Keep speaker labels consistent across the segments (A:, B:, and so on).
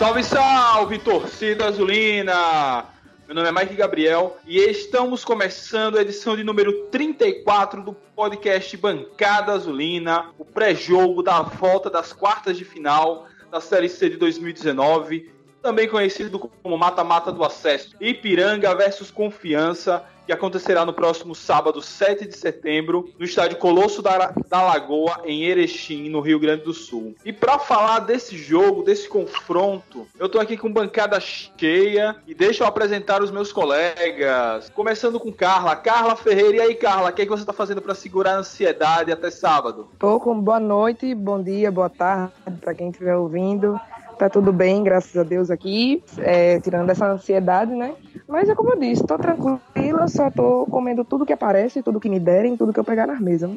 A: Salve, salve, torcida azulina! Meu nome é Mike Gabriel e estamos começando a edição de número 34 do podcast Bancada Azulina, o pré-jogo da volta das quartas de final da Série C de 2019, também conhecido como mata-mata do acesso. Ipiranga versus Confiança que acontecerá no próximo sábado, 7 de setembro, no estádio Colosso da, da Lagoa, em Erechim, no Rio Grande do Sul. E para falar desse jogo, desse confronto, eu tô aqui com bancada cheia e deixa eu apresentar os meus colegas. Começando com Carla. Carla Ferreira, e aí, Carla, o que, é que você tá fazendo para segurar a ansiedade até sábado?
B: Tô com boa noite, bom dia, boa tarde para quem estiver ouvindo. Tá tudo bem, graças a Deus aqui, é, tirando essa ansiedade, né? Mas é como eu disse, tô tranquila, só tô comendo tudo que aparece, tudo que me derem, tudo que eu pegar nas mesas.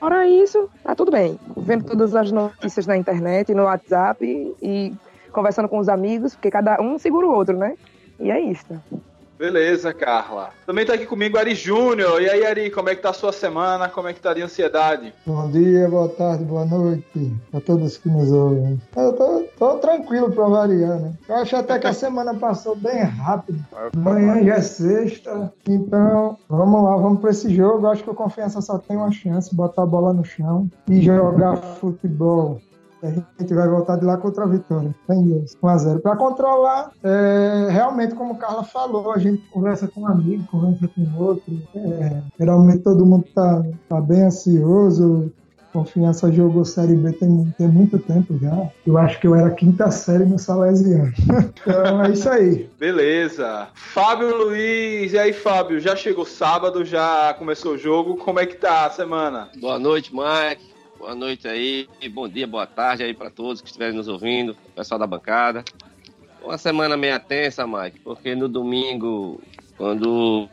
B: Fora isso, tá tudo bem. Vendo todas as notícias na internet, no WhatsApp e conversando com os amigos, porque cada um segura o outro, né? E é isso.
A: Beleza, Carla. Também tá aqui comigo Ari Júnior. E aí, Ari, como é que tá a sua semana? Como é que tá de ansiedade?
C: Bom dia, boa tarde, boa noite a todos que nos ouvem. Eu tô, tô tranquilo pra variar, né? Eu acho até que a semana passou bem rápido. Amanhã já é sexta, então vamos lá, vamos pra esse jogo. Eu acho que o Confiança só tem uma chance, botar a bola no chão e jogar futebol a gente vai voltar de lá contra a vitória. Tem Deus. 1x0. Para controlar, é, realmente, como o Carla falou, a gente conversa com um amigo, conversa com outro. É, geralmente todo mundo tá, tá bem ansioso. Confiança jogou Série B tem, tem muito tempo já. Eu acho que eu era quinta série no Salesiano. então é isso aí.
A: Beleza. Fábio Luiz, e aí, Fábio? Já chegou sábado, já começou o jogo. Como é que tá a semana?
D: Boa noite, Mike. Boa noite aí, bom dia, boa tarde aí para todos que estiverem nos ouvindo, pessoal da bancada. Uma semana meio tensa, Mike, porque no domingo, quando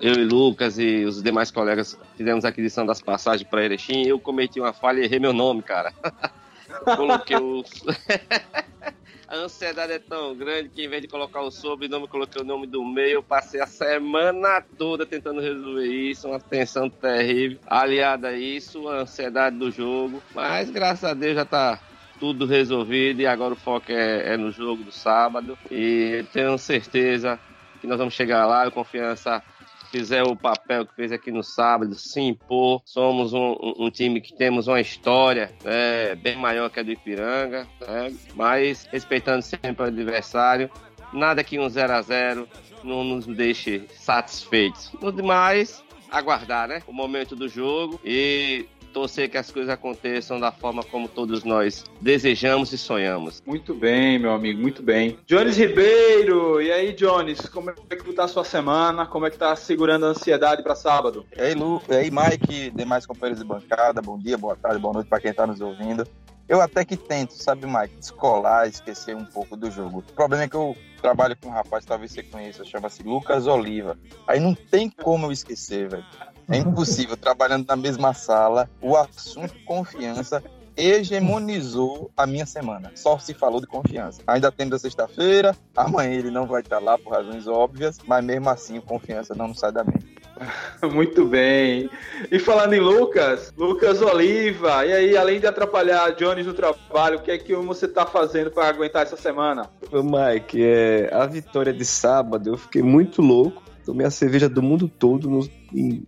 D: eu e Lucas e os demais colegas fizemos a aquisição das passagens para Erechim, eu cometi uma falha e errei meu nome, cara. Coloquei o. a ansiedade é tão grande que em vez de colocar o sobrenome, coloquei o nome do meio. Eu passei a semana toda tentando resolver isso, uma tensão terrível. Aliada a isso, a ansiedade do jogo. Mas graças a Deus já tá tudo resolvido e agora o foco é, é no jogo do sábado. E tenho certeza que nós vamos chegar lá. A confiança fizer o papel que fez aqui no sábado, se impor. Somos um, um time que temos uma história né, bem maior que a do Ipiranga, né, mas respeitando sempre o adversário. Nada que um 0 a 0 não nos deixe satisfeitos. No demais, aguardar né, o momento do jogo e torcer que as coisas aconteçam da forma como todos nós desejamos e sonhamos.
A: Muito bem, meu amigo, muito bem. Jones Ribeiro, e aí, Jones, como é que tá a sua semana? Como é que tá segurando a ansiedade para sábado?
E: E aí, Lu, e aí, Mike, demais companheiros de bancada, bom dia, boa tarde, boa noite para quem tá nos ouvindo. Eu até que tento, sabe, Mike, descolar, esquecer um pouco do jogo. O problema é que eu trabalho com um rapaz, talvez você conheça, chama-se Lucas Oliva. Aí não tem como eu esquecer, velho. É impossível, trabalhando na mesma sala, o assunto confiança hegemonizou a minha semana. Só se falou de confiança. Ainda temos a sexta-feira, amanhã ele não vai estar lá por razões óbvias, mas mesmo assim confiança não sai da mente.
A: Muito bem. E falando em Lucas, Lucas Oliva, e aí, além de atrapalhar Jones no trabalho, o que é que você está fazendo para aguentar essa semana?
F: Mike, é, a vitória de sábado, eu fiquei muito louco tomei a cerveja do mundo todo, no,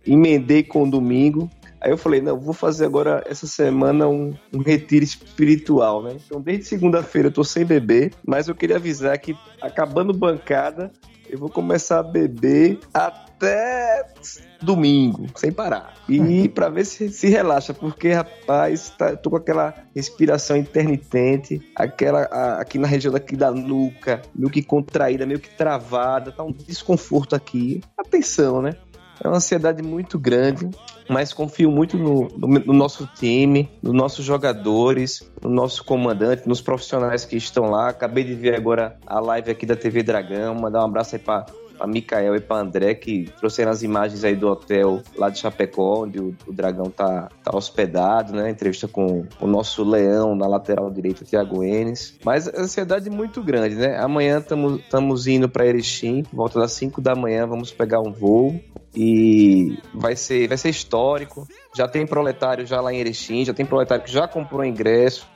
F: emendei com o domingo. Aí eu falei, não, vou fazer agora essa semana um, um retiro espiritual, né? Então desde segunda-feira eu tô sem beber, mas eu queria avisar que acabando bancada, eu vou começar a beber até domingo, sem parar. E uhum. para ver se se relaxa, porque, rapaz, tá, tô com aquela respiração intermitente, aquela a, aqui na região daqui da nuca, meio que contraída, meio que travada, tá um desconforto aqui. Atenção, né? É uma ansiedade muito grande, mas confio muito no, no, no, nosso time, nos nossos jogadores, no nosso comandante, nos profissionais que estão lá. Acabei de ver agora a live aqui da TV Dragão. Mandar um abraço aí para para Mikael e para André, que trouxeram as imagens aí do hotel lá de Chapecó, onde o, o Dragão tá, tá hospedado, né? Entrevista com o nosso leão na lateral direita, Thiago Enes. Mas a ansiedade é muito grande, né? Amanhã estamos indo para Erechim, volta das 5 da manhã, vamos pegar um voo e vai ser, vai ser histórico. Já tem proletário já lá em Erechim, já tem proletário que já comprou ingresso.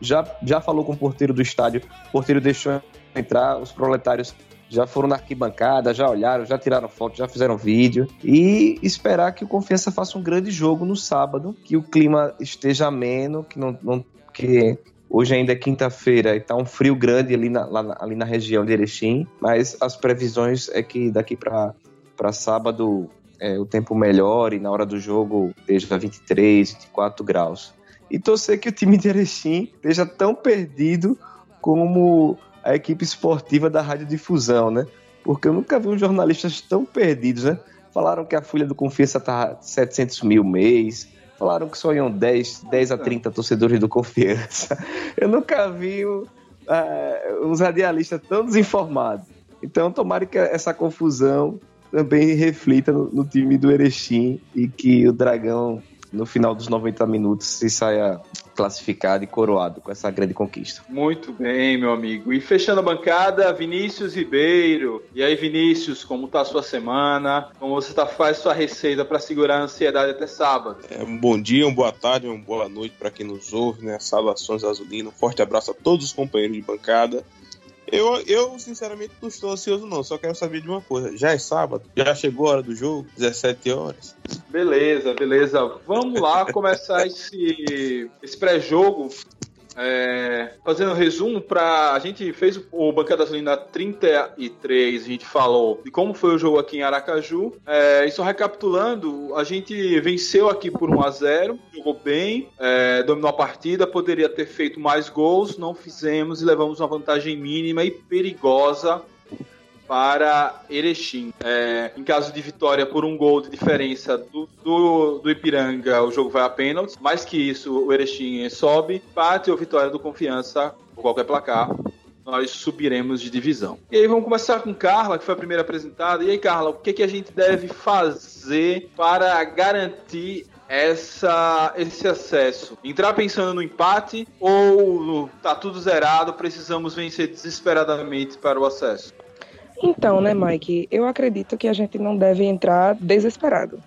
F: já, já falou com o porteiro do estádio, o porteiro deixou entrar, os proletários já foram na arquibancada, já olharam, já tiraram foto, já fizeram vídeo e esperar que o Confiança faça um grande jogo no sábado, que o clima esteja ameno, que não, não que Hoje ainda é quinta-feira e tá um frio grande ali na, lá, ali na região de Erechim, mas as previsões é que daqui para sábado é, o tempo melhore na hora do jogo esteja 23, 24 graus. E torcer que o time de Erechim esteja tão perdido como a equipe esportiva da radiodifusão, né? Porque eu nunca vi uns jornalistas tão perdidos, né? Falaram que a folha do Confiança tá 700 mil mês, falaram que só iam 10, 10 a 30 torcedores do Confiança. Eu nunca vi uh, uns radialistas tão desinformados. Então, tomara que essa confusão também reflita no, no time do Erechim e que o Dragão no final dos 90 minutos se saia classificado e coroado com essa grande conquista.
A: Muito bem, meu amigo. E fechando a bancada, Vinícius Ribeiro. E aí, Vinícius, como tá a sua semana? Como você tá, faz sua receita para segurar a ansiedade até sábado?
G: É, um bom dia, uma boa tarde, uma boa noite para quem nos ouve, né? Salvações Azulino. Um forte abraço a todos os companheiros de bancada. Eu, eu, sinceramente, não estou ansioso, não. Só quero saber de uma coisa. Já é sábado? Já chegou a hora do jogo? 17 horas?
A: Beleza, beleza. Vamos lá começar esse, esse pré-jogo é, fazendo um resumo para a gente fez o Bancada Gasolina 33, a gente falou de como foi o jogo aqui em Aracaju. É, e só recapitulando, a gente venceu aqui por 1 a 0 jogou bem, é, dominou a partida, poderia ter feito mais gols, não fizemos e levamos uma vantagem mínima e perigosa para Erechim. É, em caso de vitória por um gol de diferença do, do, do, Ipiranga, o jogo vai a pênaltis. Mais que isso, o Erechim sobe. Empate ou vitória do Confiança, por qualquer placar, nós subiremos de divisão. E aí vamos começar com Carla, que foi a primeira apresentada. E aí, Carla, o que, que a gente deve fazer para garantir essa, esse acesso? Entrar pensando no empate ou tá tudo zerado, precisamos vencer desesperadamente para o acesso?
B: Então, né, Mike, eu acredito que a gente não deve entrar desesperado.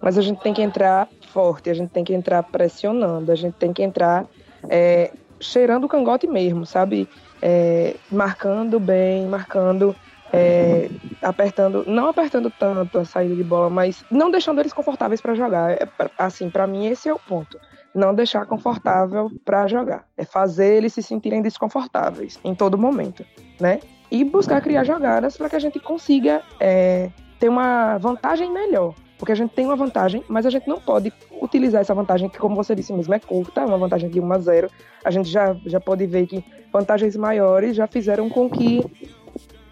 B: Mas a gente tem que entrar forte, a gente tem que entrar pressionando, a gente tem que entrar é, cheirando o cangote mesmo, sabe? É, marcando bem, marcando, é, apertando, não apertando tanto a saída de bola, mas não deixando eles confortáveis para jogar. É, assim, para mim esse é o ponto. Não deixar confortável para jogar. É fazer eles se sentirem desconfortáveis em todo momento, né? E buscar criar jogadas para que a gente consiga é, ter uma vantagem melhor. Porque a gente tem uma vantagem, mas a gente não pode utilizar essa vantagem, que, como você disse mesmo, é curta, uma vantagem de 1 a 0. A gente já, já pode ver que vantagens maiores já fizeram com que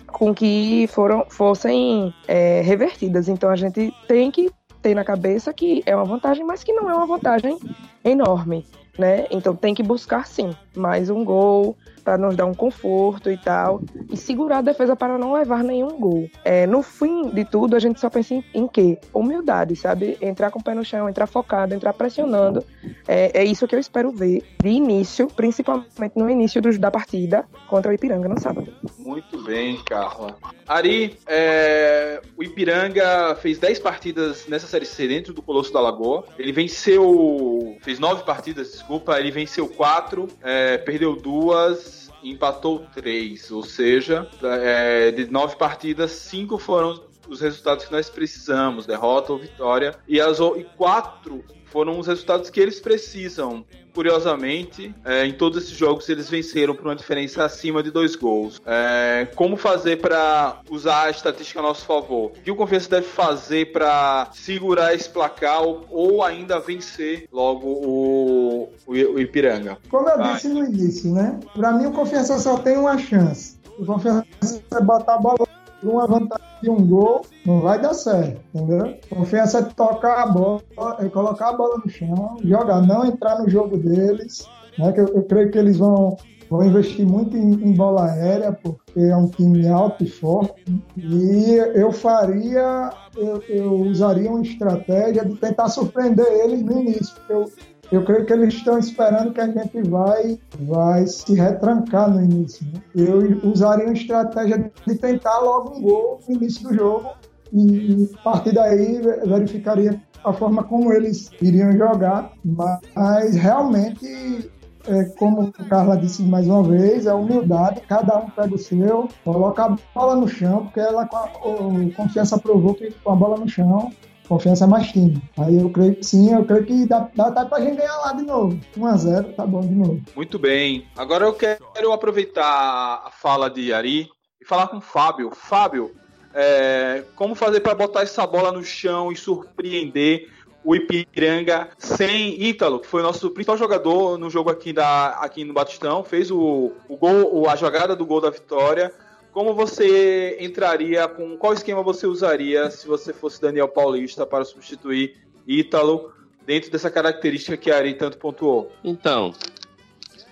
B: com que foram, fossem é, revertidas. Então a gente tem que ter na cabeça que é uma vantagem, mas que não é uma vantagem enorme, né? Então tem que buscar sim mais um gol, para nos dar um conforto e tal, e segurar a defesa para não levar nenhum gol. É, no fim de tudo, a gente só pensa em, em quê? Humildade, sabe? Entrar com o pé no chão, entrar focado, entrar pressionando. É, é isso que eu espero ver de início, principalmente no início da partida contra o Ipiranga no sábado.
A: Muito bem, Carla. Ari, é, o Ipiranga fez 10 partidas nessa Série C dentro do Colosso da Lagoa. Ele venceu, fez 9 partidas, desculpa, ele venceu 4, é, perdeu duas empatou três, ou seja, é, de nove partidas, cinco foram os resultados que nós precisamos, derrota ou vitória, e as e quatro foram os resultados que eles precisam. Curiosamente, é, em todos esses jogos eles venceram por uma diferença acima de dois gols. É, como fazer para usar a estatística a nosso favor? O que o Confiança deve fazer para segurar esse placar ou, ou, ainda vencer logo o, o, o Ipiranga?
C: Como eu Vai. disse no início, né? Para mim o Confiança só tem uma chance. O Confiança é botar a bola uma vantagem de um gol, não vai dar certo, entendeu? Confiança é tocar a bola, é colocar a bola no chão, jogar, não entrar no jogo deles, né? Que eu, eu creio que eles vão, vão investir muito em, em, bola aérea, porque é um time alto e forte. E eu faria, eu, eu usaria uma estratégia de tentar surpreender eles no início, porque eu, eu creio que eles estão esperando que a gente vai, vai se retrancar no início. Né? Eu usaria uma estratégia de tentar logo um gol no início do jogo e a partir daí verificaria a forma como eles iriam jogar, mas realmente é, como o Carla disse mais uma vez, é humildade, cada um pega o seu, coloca a bola no chão, porque ela o, confiança provou que com a bola no chão, confiança é mais time. Aí eu creio que sim, eu creio que dá, dá, dá pra gente ganhar lá de novo. 1x0, tá bom de novo.
A: Muito bem. Agora eu quero aproveitar a fala de Ari e falar com o Fábio. Fábio, é, como fazer para botar essa bola no chão e surpreender o Ipiranga sem Ítalo, que foi o nosso principal jogador no jogo aqui, da, aqui no Batistão, fez o, o gol, a jogada do gol da vitória. Como você entraria com qual esquema você usaria se você fosse Daniel Paulista para substituir Ítalo dentro dessa característica que a Ari tanto pontuou?
D: Então,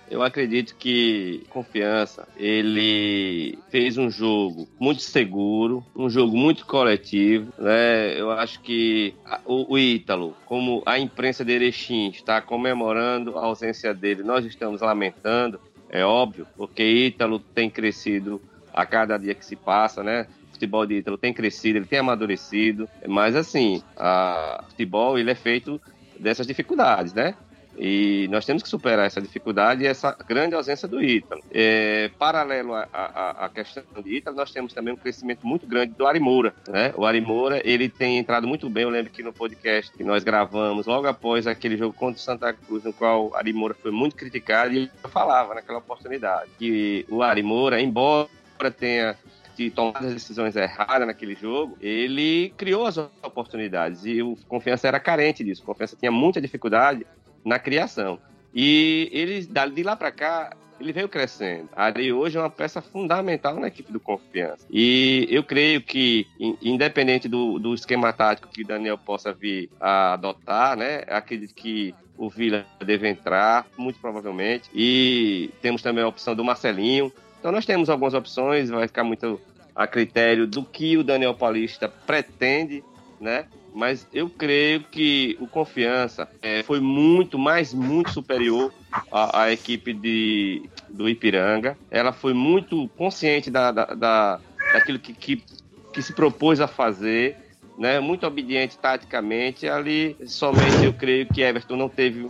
D: eu acredito que Confiança, ele fez um jogo muito seguro, um jogo muito coletivo, né? Eu acho que o, o Ítalo, como a imprensa de Erechim está comemorando a ausência dele, nós estamos lamentando, é óbvio, porque Ítalo tem crescido a cada dia que se passa, né? O futebol de Ítalo tem crescido, ele tem amadurecido, mas assim, a futebol ele é feito dessas dificuldades, né? E nós temos que superar essa dificuldade e essa grande ausência do Ítalo. É, paralelo à, questão do Ítalo, nós temos também um crescimento muito grande do Arimura. Né? O Arimura, ele tem entrado muito bem. Eu lembro que no podcast que nós gravamos, logo após aquele jogo contra o Santa Cruz, no qual o Arimura foi muito criticado, e eu falava naquela oportunidade que o Arimura, embora tenha de tomar as decisões erradas naquele jogo, ele criou as oportunidades e o Confiança era carente disso. O Confiança tinha muita dificuldade na criação. E ele, de lá para cá, ele veio crescendo. A Ari hoje é uma peça fundamental na equipe do Confiança. E eu creio que, independente do, do esquema tático que Daniel possa vir a adotar, né, acredito que o Vila deve entrar, muito provavelmente. E temos também a opção do Marcelinho. Então nós temos algumas opções, vai ficar muito a critério do que o Daniel Paulista pretende, né? mas eu creio que o Confiança é, foi muito, mais muito superior à, à, equipe de, do Ipiranga. Ela foi muito consciente da, da, da daquilo que, que, que, se propôs a fazer, né? muito obediente taticamente. Ali, somente eu creio que Everton não teve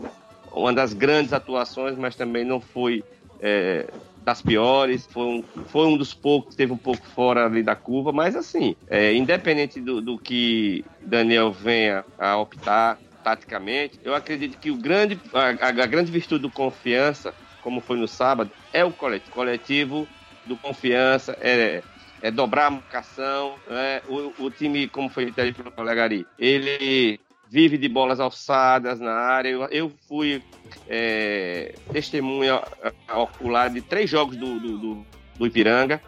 D: uma das grandes atuações, mas também não foi é, das piores, foi um, foi um dos poucos, teve um pouco fora ali da curva, mas assim, é, independente do, do que Daniel venha a optar taticamente, eu acredito que o grande, a, a grande virtude do confiança, como foi no sábado, é o coletivo. Coletivo do confiança é, é dobrar a marcação. Né? O, o time, como foi dito aí pelo colega Ari, ele vive de bolas alçadas na área. Eu, eu fui é, testemunha ocular de três jogos do, do, do, do Ipiranga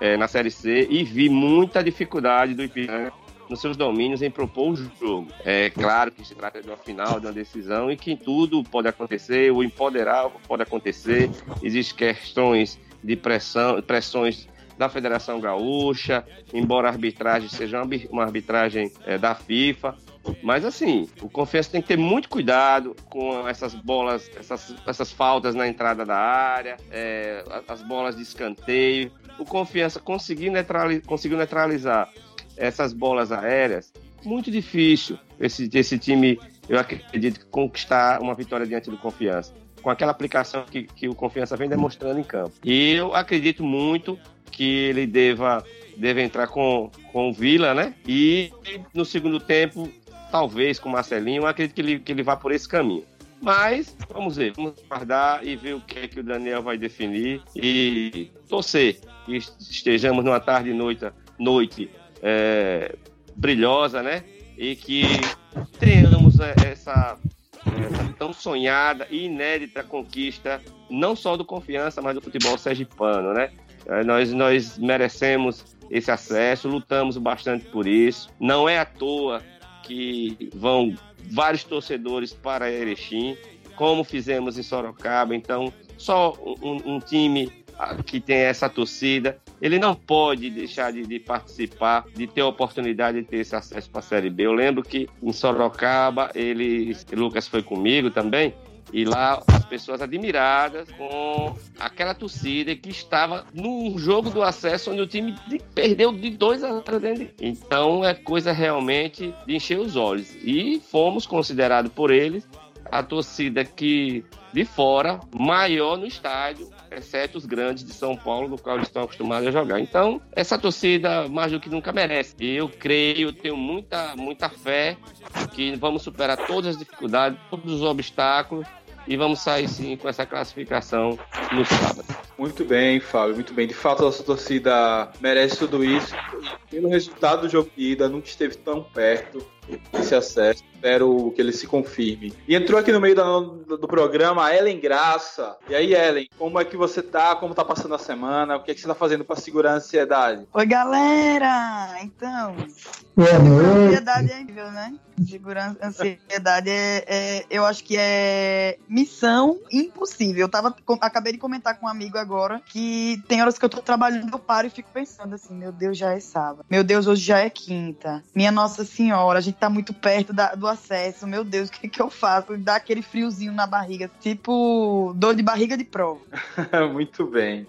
D: é, na Série C e vi muita dificuldade do Ipiranga nos seus domínios em propor o jogo. É claro que se trata de uma final, de uma decisão e que tudo pode acontecer, o empoderar pode acontecer, existem questões de pressão, pressões da Federação Gaúcha, embora a arbitragem seja uma arbitragem é, da FIFA, mas assim, o Confiança tem que ter muito cuidado com essas bolas, essas, essas faltas na entrada da área, é, as bolas de escanteio. O Confiança conseguiu neutralizar, conseguiu neutralizar essas bolas aéreas. Muito difícil esse, esse time, eu acredito, conquistar uma vitória diante do Confiança. Com aquela aplicação que, que o Confiança vem demonstrando em campo. E eu acredito muito que ele deva, deva entrar com, com o Vila, né? E no segundo tempo talvez com o Marcelinho, acredito que ele, que ele vá por esse caminho. Mas vamos ver, vamos guardar e ver o que é que o Daniel vai definir e torcer que estejamos numa tarde e noite, noite é, brilhosa, né? E que tenhamos é, essa, essa tão sonhada e inédita conquista, não só do confiança, mas do futebol sergipano, né? É, nós, nós merecemos esse acesso, lutamos bastante por isso. Não é à toa que vão vários torcedores para Erechim, como fizemos em Sorocaba. Então, só um, um time que tem essa torcida, ele não pode deixar de, de, participar, de ter a oportunidade de ter esse acesso para a Série B. Eu lembro que em Sorocaba, ele, Lucas foi comigo também, e lá as pessoas admiradas com aquela torcida que estava num jogo do acesso onde o time perdeu de 2 a 0 dentro. Então é coisa realmente de encher os olhos. E fomos considerados por eles a torcida que de fora maior no estádio, exceto os grandes de São Paulo, no qual eles estão acostumados a jogar. Então, essa torcida mais do que nunca merece. Eu creio, tenho muita, muita fé que vamos superar todas as dificuldades, todos os obstáculos e vamos sair sim com essa classificação no sábado.
A: Muito bem, Fábio, muito bem. De fato, a nossa torcida merece tudo isso. Pelo resultado do jogo de ida, nunca esteve tão perto desse acesso. Espero que ele se confirme. E entrou aqui no meio do, do programa a Ellen Graça. E aí, Ellen, como é que você tá? Como tá passando a semana? O que, é que você tá fazendo para segurar a ansiedade?
H: Oi, galera! Então,
C: Boa noite.
H: ansiedade é nível, né? Segurança, ansiedade é, é- eu acho que é missão impossível. Eu tava, acabei de comentar com um amigo agora que tem horas que eu tô trabalhando, eu paro e fico pensando assim, meu Deus, já é sábado. Meu Deus, hoje já é quinta. Minha Nossa Senhora, a gente tá muito perto da- do acesso. Meu Deus, o que que eu faço? Dá aquele friozinho na barriga, tipo dor de barriga de prova.
A: Muito bem.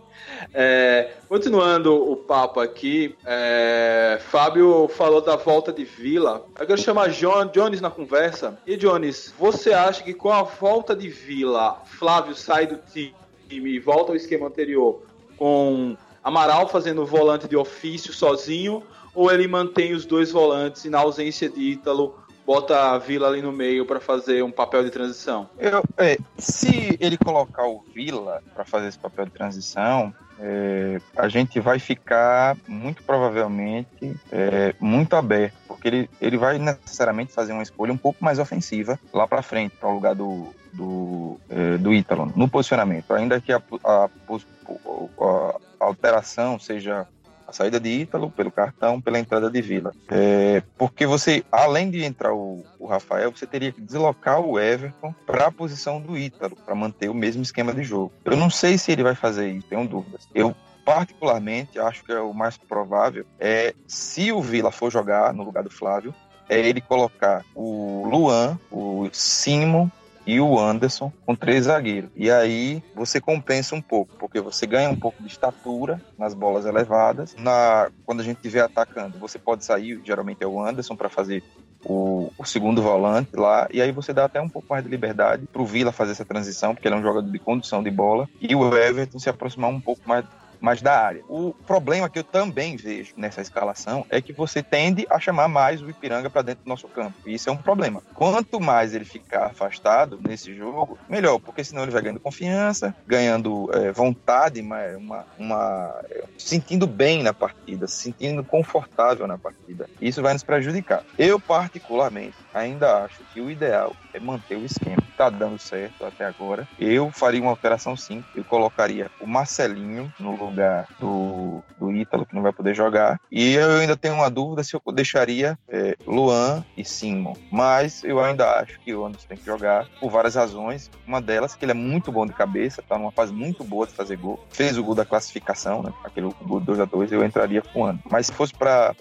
A: É, continuando o papo aqui, é, Fábio falou da volta de Vila. Eu quero chamar John, Jones na conversa. E Jones, você acha que com a volta de Vila, Flávio sai do time e volta ao esquema anterior com Amaral fazendo volante de ofício sozinho? Ou ele mantém os dois volantes e na ausência de Ítalo bota a Vila ali no meio para fazer um papel de transição?
E: Eu, é, se ele colocar o Vila para fazer esse papel de transição, é, a gente vai ficar muito provavelmente é, muito aberto, porque ele, ele vai necessariamente fazer uma escolha um pouco mais ofensiva lá para frente, para o lugar do, do, é, do Ítalo, no posicionamento. Ainda que a, a, a- alteração seja saída de Ítalo pelo cartão, pela entrada de Vila. É, porque você, além de entrar o, o Rafael, você teria que deslocar o Everton para a posição do Ítalo, para manter o mesmo esquema de jogo. Eu não sei se ele vai fazer isso, tenho dúvidas. Eu particularmente acho que é o mais provável é se o Vila for jogar no lugar do Flávio, é ele colocar o Luan, o Simon e o Anderson com três zagueiros. E aí você compensa um pouco, porque você ganha um pouco de estatura nas bolas elevadas. Na, quando a gente estiver atacando, você pode sair, geralmente é o Anderson, para fazer o, o segundo volante lá, e aí você dá até um pouco mais de liberdade para o Vila fazer essa transição, porque ele é um jogador de condução de bola, e o Everton se aproximar um pouco mais mais da área. O problema que eu também vejo nessa escalação é que você tende a chamar mais o Ipiranga para dentro do nosso campo. E isso é um problema. Quanto mais ele ficar afastado nesse jogo, melhor, porque senão ele vai ganhando confiança, ganhando é, vontade, uma, uma, é, sentindo bem na partida, se sentindo confortável na partida. Isso vai nos prejudicar. Eu, particularmente, ainda acho que o ideal é manter o esquema. Tá dando certo até agora. Eu faria uma alteração sim. Eu colocaria o Marcelinho no lugar do, do Ítalo, que não vai poder jogar. E eu ainda tenho uma dúvida se eu deixaria é, Luan e Simon. Mas eu ainda acho que o Anderson tem que jogar por várias razões. Uma delas, que ele é muito bom de cabeça, tá numa fase muito boa de fazer gol. Fez o gol da classificação, né? Aquele gol 2x2, eu entraria com o Anderson. Mas se fosse para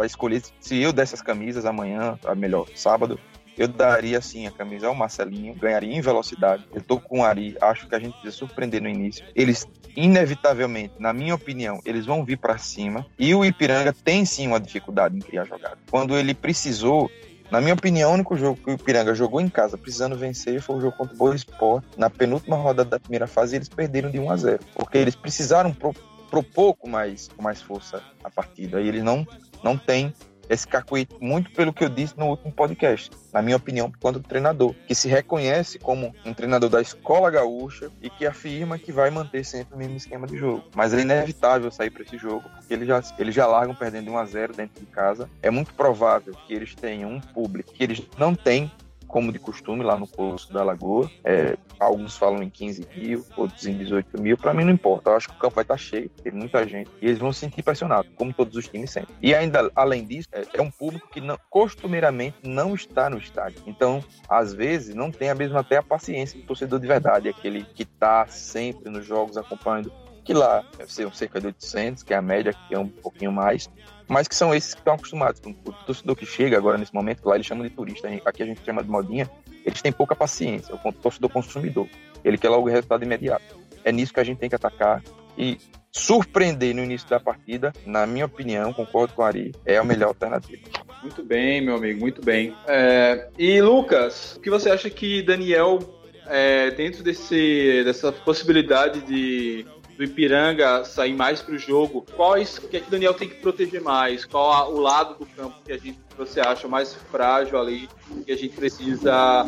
E: para escolher se eu desse as camisas amanhã, a melhor, sábado, eu daria sim a camisa ao Marcelinho, ganharia em velocidade. Eu tô com o Ari, acho que a gente precisa surpreender no início. Eles, inevitavelmente, na minha opinião, eles vão vir para cima. E o Ipiranga tem sim uma dificuldade em criar jogada. Quando ele precisou, na minha opinião, o único jogo que o Ipiranga jogou em casa, precisando vencer, foi o jogo contra o Boa Sport. Na penúltima rodada da primeira fase, eles perderam de 1 a 0 Porque eles precisaram pro, propor com mais, com mais força a partida. E eles não, não têm esse cacuete, muito pelo que eu disse no último podcast, na minha opinião, quanto treinador, que se reconhece como um treinador da escola gaúcha e que afirma que vai manter sempre o mesmo esquema de jogo. Mas é inevitável sair para esse jogo, porque eles já, eles já largam perdendo de 1 a 0 dentro de casa. É muito provável que eles tenham um público que eles não têm como de costume lá no Poço da Lagoa. É, alguns falam em 15 mil, outros em 18 mil. Para mim não importa. Eu acho que o campo vai estar cheio, tem muita gente. E eles vão se sentir pressionados, como todos os times sempre. E ainda, além disso, é, é um público que não, costumeiramente não está no estádio. Então, às vezes, não tem a mesma até a paciência do torcedor de verdade, aquele que está sempre nos jogos acompanhando que lá deve ser cerca de 800, que é a média, que é um pouquinho mais, mas que são esses que estão acostumados. O torcedor que chega agora nesse momento, lá eles chamam de turista, aqui a gente chama de modinha, eles têm pouca paciência, o torcedor consumidor. Ele quer logo o resultado imediato. É nisso que a gente tem que atacar e surpreender no início da partida, na minha opinião, concordo com o Ari, é a melhor alternativa.
A: Muito bem, meu amigo, muito bem. É, e Lucas, o que você acha que Daniel, é, dentro desse, dessa possibilidade de do Ipiranga sair mais para o jogo, quais o que é que Daniel tem que proteger mais? Qual a, o lado do campo que a gente você acha mais frágil ali que a gente precisa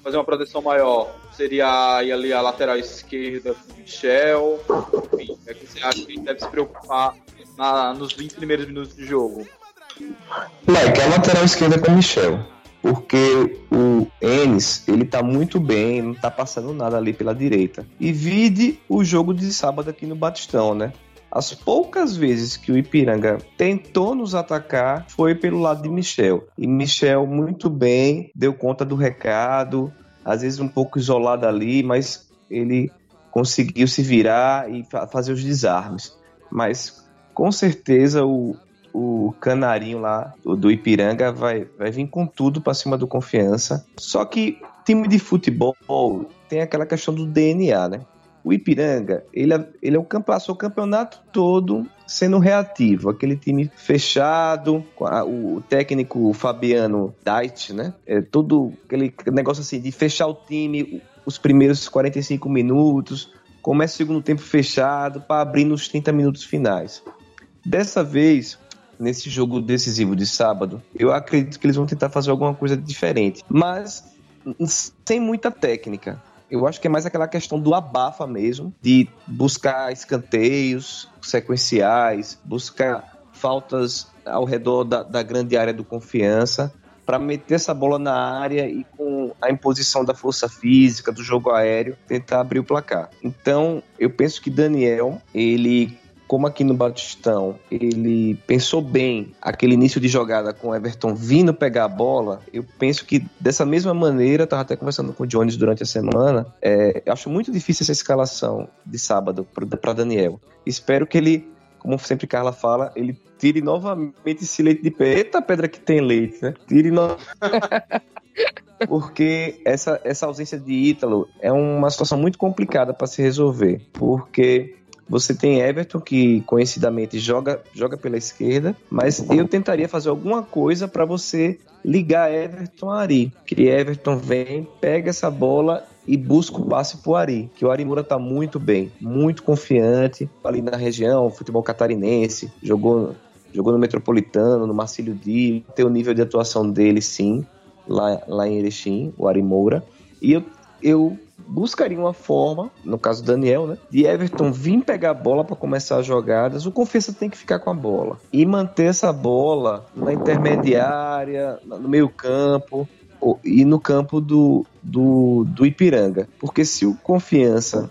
A: fazer uma proteção maior? Seria ali a lateral esquerda com o Michel? Enfim, o que, é que você acha que a gente deve se preocupar na, nos 20 primeiros minutos de jogo?
F: Mike, a lateral esquerda com o Michel porque o Enes, ele tá muito bem, não tá passando nada ali pela direita. E vide o jogo de sábado aqui no Batistão, né? As poucas vezes que o Ipiranga tentou nos atacar foi pelo lado de Michel. E Michel muito bem, deu conta do recado, às vezes um pouco isolado ali, mas ele conseguiu se virar e fazer os desarmes. Mas com certeza o, o canarinho lá do Ipiranga vai, vai vir com tudo para cima do confiança. Só que time de futebol tem aquela questão do DNA, né? O Ipiranga, ele, é, ele é o, passou o campeonato todo sendo reativo, aquele time fechado, o técnico Fabiano Dait, né? É todo aquele negócio assim de fechar o time os primeiros 45 minutos, começa o segundo tempo fechado para abrir nos 30 minutos finais. Dessa vez, nesse jogo decisivo de sábado, eu acredito que eles vão tentar fazer alguma coisa diferente, mas sem muita técnica. Eu acho que é mais aquela questão do abafa mesmo, de buscar escanteios sequenciais, buscar faltas ao redor da, da grande área do confiança, para meter essa bola na área e com a imposição da força física, do jogo aéreo, tentar abrir o placar. Então, eu penso que Daniel, ele como aqui no Batistão ele pensou bem aquele início de jogada com o Everton vindo pegar a bola, eu penso que dessa mesma maneira, estava até conversando com o Jones durante a semana, é, eu acho muito difícil essa escalação de sábado para Daniel. Espero que ele, como sempre Carla fala, ele tire novamente esse leite de pé. Eita pedra que tem leite, né? Tire no... porque essa, essa ausência de Ítalo é uma situação muito complicada para se resolver, porque você tem Everton, que conhecidamente joga, joga pela esquerda, mas eu tentaria fazer alguma coisa para você ligar Everton a Ari. Que Everton vem, pega essa bola e busca o passe pro Ari, que o Ari Moura tá muito bem, muito confiante ali na região, futebol catarinense, jogou, jogou no Metropolitano, no Marcílio Di, tem o nível de atuação dele sim, lá, lá em Erechim, o Ari Moura. E eu, eu buscaria uma forma, no caso do Daniel, né, de Everton vir pegar a bola para começar as jogadas. O Confiança tem que ficar com a bola e manter essa bola na intermediária, no meio-campo e no campo do, do, do Ipiranga. Porque se o Confiança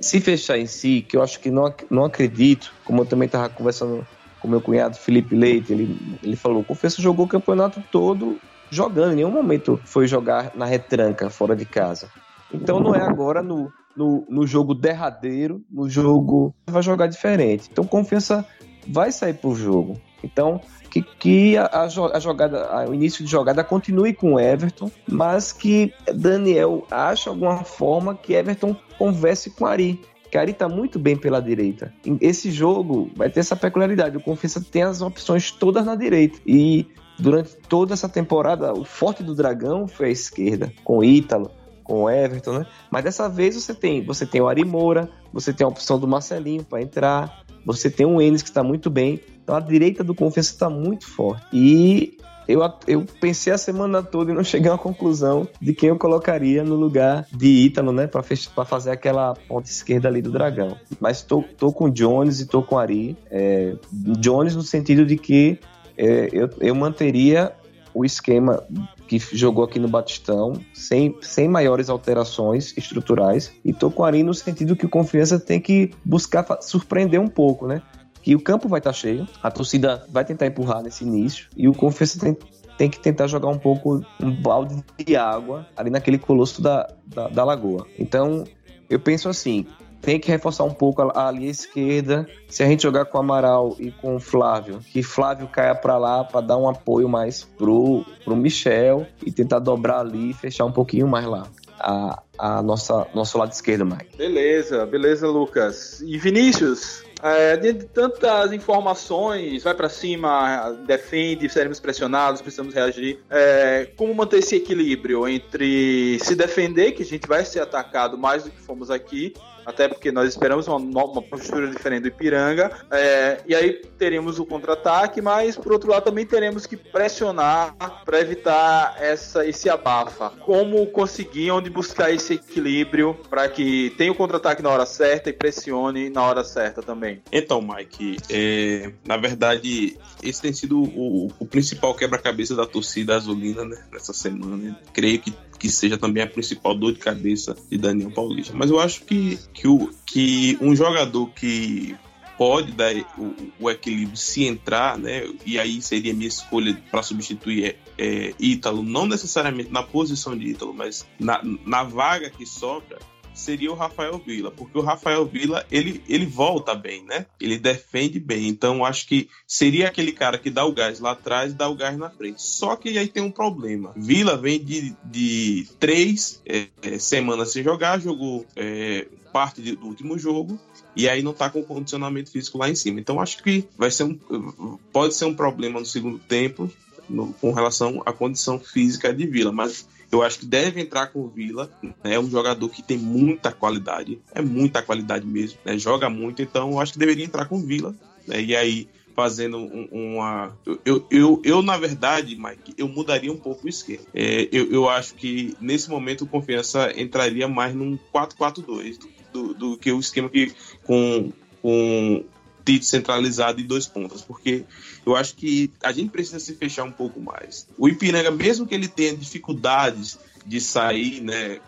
F: se fechar em si, que eu acho que não, não acredito, como eu também estava conversando com meu cunhado Felipe Leite, ele, ele falou: o Confiança jogou o campeonato todo jogando, em nenhum momento foi jogar na retranca fora de casa. Então não é agora no, no, no jogo derradeiro, no jogo vai jogar diferente. Então confiança vai sair pro jogo. Então que, que a, a, jogada, o início de jogada continue com Everton, mas que Daniel ache alguma forma que Everton converse com Ari. Que Ari tá muito bem pela direita. Esse jogo vai ter essa peculiaridade. O Confiança tem as opções todas na direita. E durante toda essa temporada, o forte do Dragão foi a esquerda, com Ítalo, com o Everton, né? Mas dessa vez você tem, você tem o Ari Moura, você tem a opção do Marcelinho para entrar, você tem o Enes que está muito bem. Então a direita do Confiança está muito forte. E eu, eu pensei a semana toda e não cheguei a uma conclusão de quem eu colocaria no lugar de Ítalo, né? Para fazer aquela ponta esquerda ali do Dragão. Mas tô, tô com Jones e tô com Ari. É, Jones no sentido de que é, eu, eu manteria o esquema que jogou aqui no Batistão, sem, sem maiores alterações estruturais. E tô com Ari no sentido que o Confiança tem que buscar surpreender um pouco, né? Que o campo vai estar tá cheio, a torcida vai tentar empurrar nesse início, e o Confiança tem, tem que tentar jogar um pouco um balde de água ali naquele colosso da, da, da lagoa. Então, eu penso assim, tem que reforçar um pouco a, a linha esquerda. Se a gente jogar com o Amaral e com o Flávio, que Flávio caia para lá para dar um apoio mais pro, pro Michel e tentar dobrar ali e fechar um pouquinho mais lá. A, a nossa nosso lado esquerdo, Mike.
A: Beleza, beleza, Lucas. E Vinícius? É, de tantas informações, vai para cima, defende, seremos pressionados, precisamos reagir. É, como manter esse equilíbrio entre se defender, que a gente vai ser atacado mais do que fomos aqui, até porque nós esperamos uma, uma postura diferente do Ipiranga, é, e aí teremos o contra-ataque, mas por outro lado também teremos que pressionar para evitar essa, esse abafa. Como conseguir onde buscar esse equilíbrio para que tenha o contra-ataque na hora certa e pressione na hora certa também?
G: Então, Mike, é, na verdade, esse tem sido o, o principal quebra-cabeça da torcida azulina né, nessa semana. Creio que que seja também a principal dor de cabeça de Daniel Paulista. Mas eu acho que, que, o, que um jogador que pode dar o, o, equilíbrio se entrar, né? E aí seria minha escolha para substituir é, é, Ítalo, não necessariamente na posição de Ítalo, mas na, na vaga que sobra, seria o Rafael Vila, porque o Rafael Vila ele, ele volta bem, né? Ele defende bem. Então acho que seria aquele cara que dá o gás lá atrás e dá o gás na frente. Só que aí tem um problema. Vila vem de, de três é, é, semanas sem jogar, jogou é, parte do último jogo e aí não tá com condicionamento físico lá em cima. Então acho que vai ser um pode ser um problema no segundo tempo no, com relação à condição física de Vila, mas eu acho que deve entrar com o Vila. Né? É um jogador que tem muita qualidade, é muita qualidade mesmo, né? joga muito, então eu acho que deveria entrar com o Vila. Né? E aí fazendo uma. Eu, eu, eu, na verdade, Mike, eu mudaria um pouco o esquema. É, eu, eu acho que nesse momento o Confiança entraria mais num 4-4-2 do, do, que o esquema que com, com Tite centralizado e dois pontas, porque eu acho que a gente precisa se fechar um pouco mais. O Ipiranga, mesmo que ele tenha dificuldades de sair, né,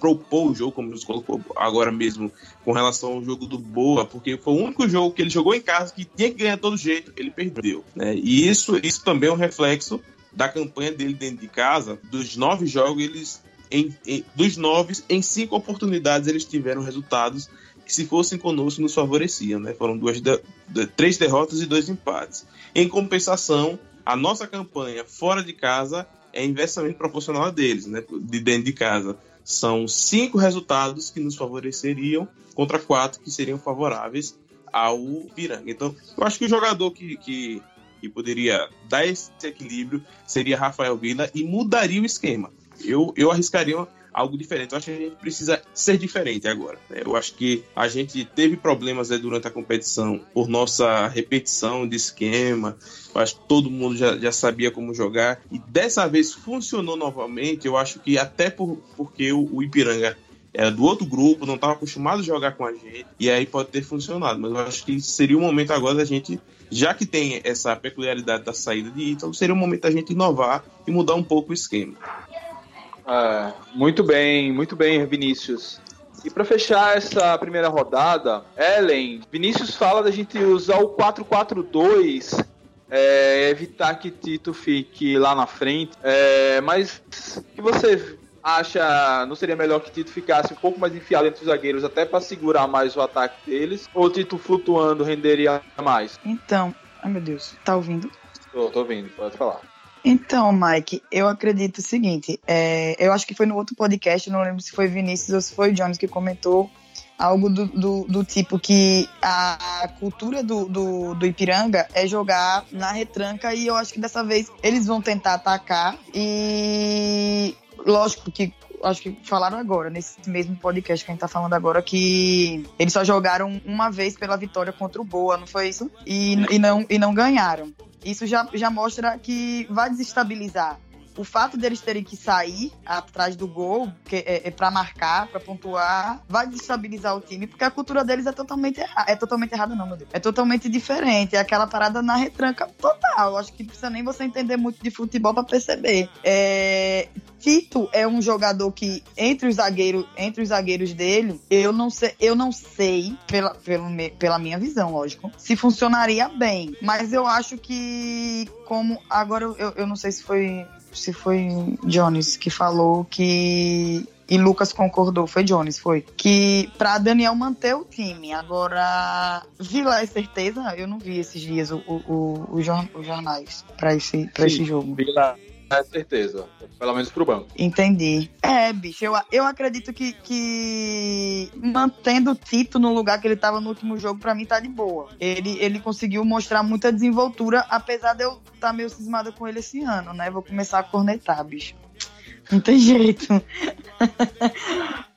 G: propor o jogo, como nos colocou agora mesmo, com relação ao jogo do Boa, porque foi o único jogo que ele jogou em casa que tinha que ganhar todo jeito, ele perdeu. Né? E isso, isso também é um reflexo da campanha dele dentro de casa. Dos nove jogos, eles. Em, em, dos nove, em cinco oportunidades eles tiveram resultados que se fossem conosco nos favoreciam, né? Foram duas de, três derrotas e dois empates. Em compensação, a nossa campanha fora de casa é inversamente proporcional a deles, né? De dentro de casa. São cinco resultados que nos favoreceriam contra quatro que seriam favoráveis ao Piranga. Então, eu acho que o jogador que, que, que poderia dar esse equilíbrio seria Rafael Vila e mudaria o esquema. Eu, eu arriscaria algo diferente. Eu acho que a gente precisa ser diferente agora. Né? Eu acho que a gente teve problemas né, durante a competição por nossa repetição de esquema. Eu acho que todo mundo já, já sabia como jogar. E dessa vez funcionou novamente. Eu acho que até por, porque o, o Ipiranga era do outro grupo, não estava acostumado a jogar com a gente, e aí pode ter funcionado. Mas eu acho que seria o momento agora da gente, já que tem essa peculiaridade da saída de Ítalo, seria o momento da gente inovar e mudar um pouco o esquema.
A: É, muito bem, muito bem, Vinícius. E para fechar essa primeira rodada, Ellen, Vinícius fala da gente usar o 4-4-2, é, evitar que Tito fique lá na frente. É, mas o que você acha, não seria melhor que Tito ficasse um pouco mais enfiado entre os zagueiros até para segurar mais o ataque deles? Ou Tito flutuando renderia mais?
H: Então, ai meu Deus, tá ouvindo?
A: Tô, tô ouvindo, pode falar.
H: Então, Mike, eu acredito o seguinte: é, eu acho que foi no outro podcast, não lembro se foi Vinícius ou se foi Jones que comentou algo do, do, do tipo que a cultura do, do, do, Ipiranga é jogar na retranca e eu acho que dessa vez eles vão tentar atacar e lógico que acho que falaram agora, nesse mesmo podcast que a gente tá falando agora, que eles só jogaram uma vez pela vitória contra o Boa, não foi isso? E, e, não, e não ganharam. Isso já, já mostra que vai desestabilizar o fato deles terem que sair atrás do gol, é, é para marcar, para pontuar, vai desestabilizar o time, porque a cultura deles é totalmente errada. É totalmente errada, não, meu Deus. É totalmente diferente. É aquela parada na retranca total. Acho que precisa nem você entender muito de futebol para perceber. É... Tito é um jogador que, entre os zagueiros, entre os zagueiros dele, eu não sei, eu não sei, pela, pela, pela minha visão, lógico, se funcionaria bem. Mas eu acho que, como. Agora eu, eu não sei se foi se foi Jones que falou que e Lucas concordou, foi Jones, foi. Que pra Daniel manter o time. Agora, Vila é certeza? Eu não vi esses dias o, o, o, os jornais pra esse, pra esse jogo.
A: Vila, é certeza. Pelo menos pro banco.
H: Entendi. É, bicho, eu, eu acredito que, que mantendo o Tito no lugar que ele tava no último jogo, pra mim tá de boa. Ele, ele conseguiu mostrar muita desenvoltura, apesar de eu estar tá meio cismada com ele esse ano, né? Vou começar a cornetar, bicho. Não tem jeito.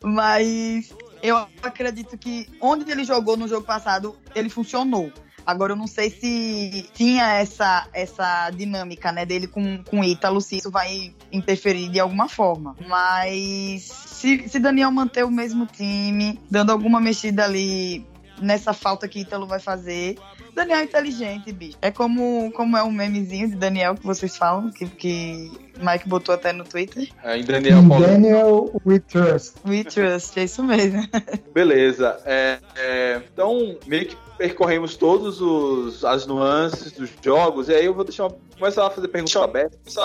H: Mas eu acredito que onde ele jogou no jogo passado, ele funcionou. Agora eu não sei se tinha essa, essa dinâmica, né, dele com, com Ítalo, se isso vai interferir de alguma forma. Mas se, se Daniel manter o mesmo time, dando alguma mexida ali nessa falta que Ítalo vai fazer, Daniel é inteligente, bicho. É como, como é um memezinho de Daniel que vocês falam, que, que Mike botou até no Twitter.
A: É, em Daniel Paulo.
C: Daniel We Trust.
H: We Trust, é isso mesmo.
A: Beleza. É, é, então, meio que percorremos todos os as nuances dos jogos, e aí eu vou deixar começar a fazer perguntas abertas.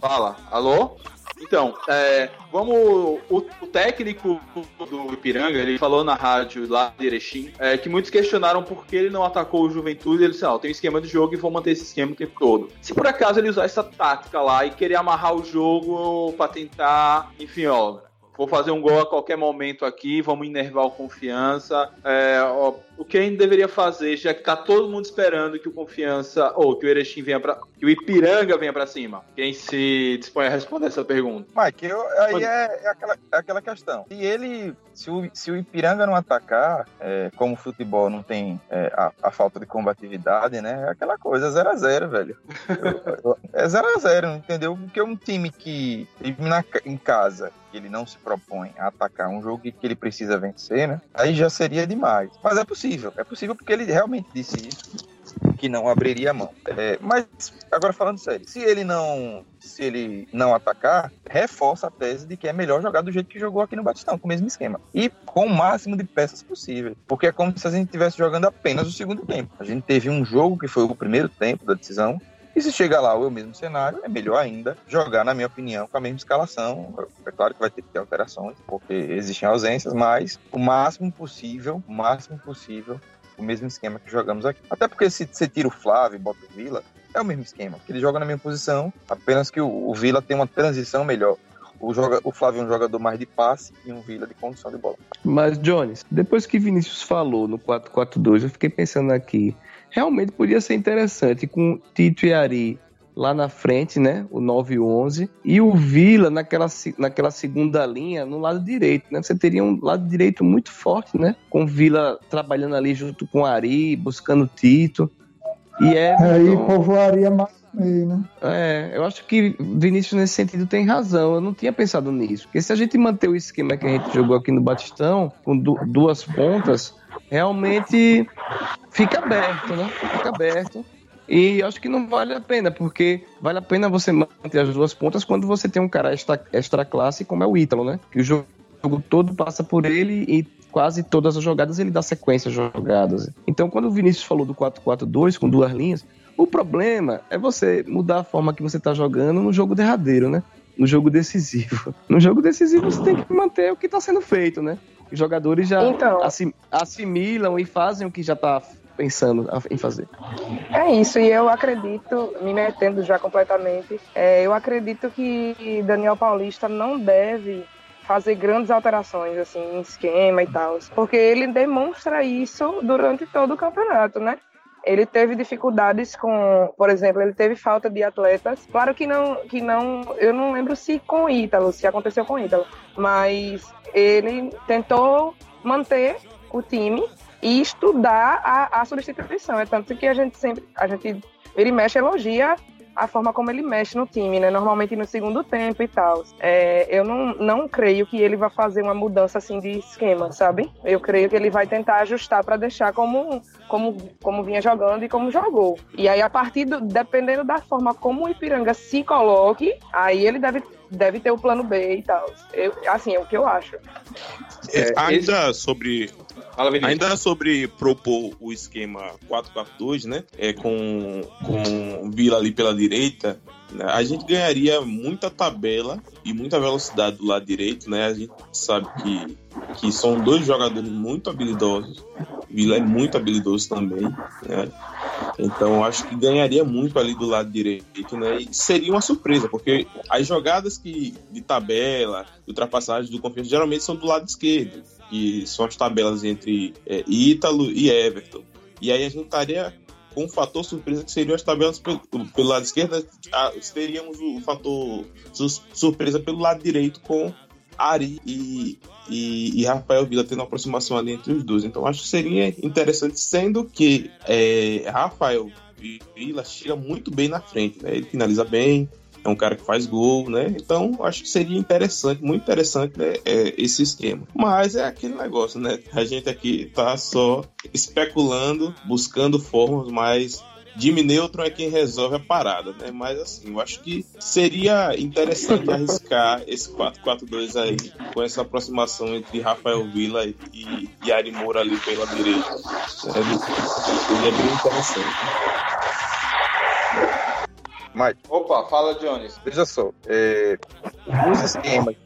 A: Fala, alô? Então, é, vamos. O, o, técnico do Ipiranga, ele falou na rádio lá de Erechim é, que muitos questionaram por que ele não atacou o Juventude. Ele disse: ah, tem um esquema de jogo e vou manter esse esquema o tempo todo. Se por acaso ele usar essa tática lá e querer amarrar o jogo para tentar, enfim, ó, vou fazer um gol a qualquer momento aqui, vamos enervar o confiança. É, ó, o que a gente deveria fazer, já que tá todo mundo esperando que o confiança, ou que o Erechim venha para que o Ipiranga venha para cima? Quem se dispõe a responder essa pergunta?
E: Mike, eu, aí é, é, aquela, é aquela questão. Se ele, se o, se o Ipiranga não atacar, é, como o futebol não tem é, a, a, falta de combatividade, né? É aquela coisa 0 a 0 velho. é 0 a 0 entendeu? Porque um time que na, em casa ele não se propõe a atacar um jogo que ele precisa vencer, né? Aí já seria demais. Mas é possível, é possível porque ele realmente disse isso, que não abriria a mão. É, mas agora falando sério, se ele não se ele não atacar, reforça a tese de que é melhor jogar do jeito que jogou aqui no Batistão, com o mesmo esquema. E com o máximo de peças possível. Porque é como se a gente estivesse jogando apenas o segundo tempo. A gente teve um jogo que foi o primeiro tempo da decisão, e se chegar lá o mesmo cenário, é melhor ainda jogar, na minha opinião, com a mesma escalação. É claro que vai ter que ter alterações, porque existem ausências, mas o máximo possível, o máximo possível, o mesmo esquema que jogamos aqui. Até porque se você tira o Flávio e bota o Vila, é o mesmo esquema, que ele joga na mesma posição, apenas que o, o Vila tem uma transição melhor. O, joga, o Flávio é um jogador mais de passe e um Vila de condução de bola.
F: Mas, Jones, depois que Vinícius falou no 4-4-2, eu fiquei pensando aqui, realmente podia ser interessante com Tito e Ari lá na frente, né? O 9 e o 11. E o Vila naquela, naquela segunda linha no lado direito, né? Você teria um lado direito muito forte, né? Com o Vila trabalhando ali junto com o Ari, buscando Tito. E é.
C: Aí povoaria mais meio, né?
F: É, eu acho que Vinícius nesse sentido tem razão. Eu não tinha pensado nisso. Porque se a gente manter o esquema que a gente jogou aqui no Batistão, com du duas pontas, realmente fica aberto, né? Fica aberto. E acho que não vale a pena, porque vale a pena você manter as duas pontas quando você tem um cara extra, extra classe como é o Ítalo, né? Que o jogo todo passa por ele e quase todas as jogadas ele dá sequência às jogadas. Então, quando o Vinícius falou do 4-4-2 com duas linhas, o problema é você mudar a forma que você está jogando no jogo derradeiro, né? No jogo decisivo. No jogo decisivo você tem que manter o que está sendo feito, né? Os jogadores já então, assimilam e fazem o que já está pensando em fazer.
B: É isso, e eu acredito, me metendo já completamente, é, eu acredito que Daniel Paulista não deve fazer grandes alterações assim em esquema e tal, porque ele demonstra isso durante todo o campeonato, né? Ele teve dificuldades com, por exemplo, ele teve falta de atletas. Claro que não, que não, eu não lembro se com Ítalo, se aconteceu com Ítalo, mas ele tentou manter o time e estudar a, a substituição. É tanto que a gente sempre, a gente, ele mexe, elogia a forma como ele mexe no time, né? Normalmente no segundo tempo e tal. É, eu não, não creio que ele vai fazer uma mudança assim de esquema, sabe? Eu creio que ele vai tentar ajustar para deixar como, como, como vinha jogando e como jogou. E aí, a partir do, dependendo da forma como o Ipiranga se coloque, aí ele deve, deve ter o plano B e tal. Eu, assim, é o que eu acho.
G: É, ainda esse... sobre Fala, Ainda sobre propor o esquema 4-4-2, né? É, com, com Vila ali pela direita, né, a gente ganharia muita tabela e muita velocidade do lado direito, né? A gente sabe que, que são dois jogadores muito habilidosos. Vila é muito habilidoso também, né? Então acho que ganharia muito ali do lado direito, né? E seria uma surpresa, porque as jogadas que de tabela, de ultrapassagem do Confiança geralmente são do lado esquerdo, que são as tabelas entre é, Ítalo e Everton. E aí a gente estaria com um fator surpresa que seriam as tabelas pelo, pelo lado esquerdo, ah, teríamos o fator surpresa pelo lado direito com Ari e, e, e, Rafael Vila tendo uma aproximação ali entre os dois. Então acho que seria interessante, sendo que é, Rafael Vila chega muito bem na frente, né? Ele finaliza bem, é um cara que faz gol, né? Então acho que seria interessante, muito interessante né, é, esse esquema. Mas é aquele negócio, né? A gente aqui tá só especulando, buscando formas mais Jimmy Neutron é quem resolve a parada, né? Mas assim, eu acho que seria interessante arriscar esse 4-4-2 aí, com essa aproximação entre Rafael Villa e, e Ari Moura ali pela direita. Seria bem interessante.
E: Mike.
A: Opa, fala, Jones.
E: Veja só, é, os esquemas,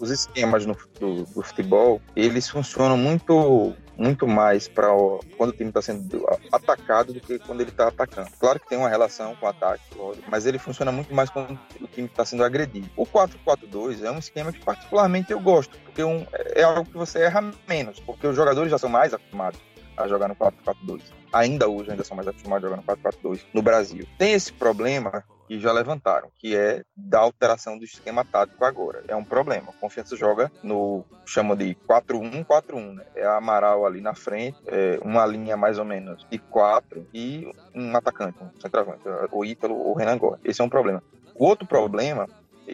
E: os esquemas no, do, do futebol, eles funcionam muito muito mais para quando o time está sendo atacado do que quando ele está atacando. Claro que tem uma relação com o ataque, mas ele funciona muito mais quando o time está sendo agredido. O 4-4-2 é um esquema que particularmente eu gosto, porque um, é algo que você erra menos, porque os jogadores já são mais acostumados a jogar no 4-4-2. Ainda hoje ainda são mais acostumados a jogar no 4-4-2 no Brasil. Tem esse problema que já levantaram, que é da alteração do esquema tático agora. É um problema. A Confiança joga no, chama de 4-1-4-1, né? É a Amaral ali na frente, é uma linha mais ou menos de quatro e um atacante, um centroavante, o Ítalo ou Renan Góes. Esse é um problema. O outro problema,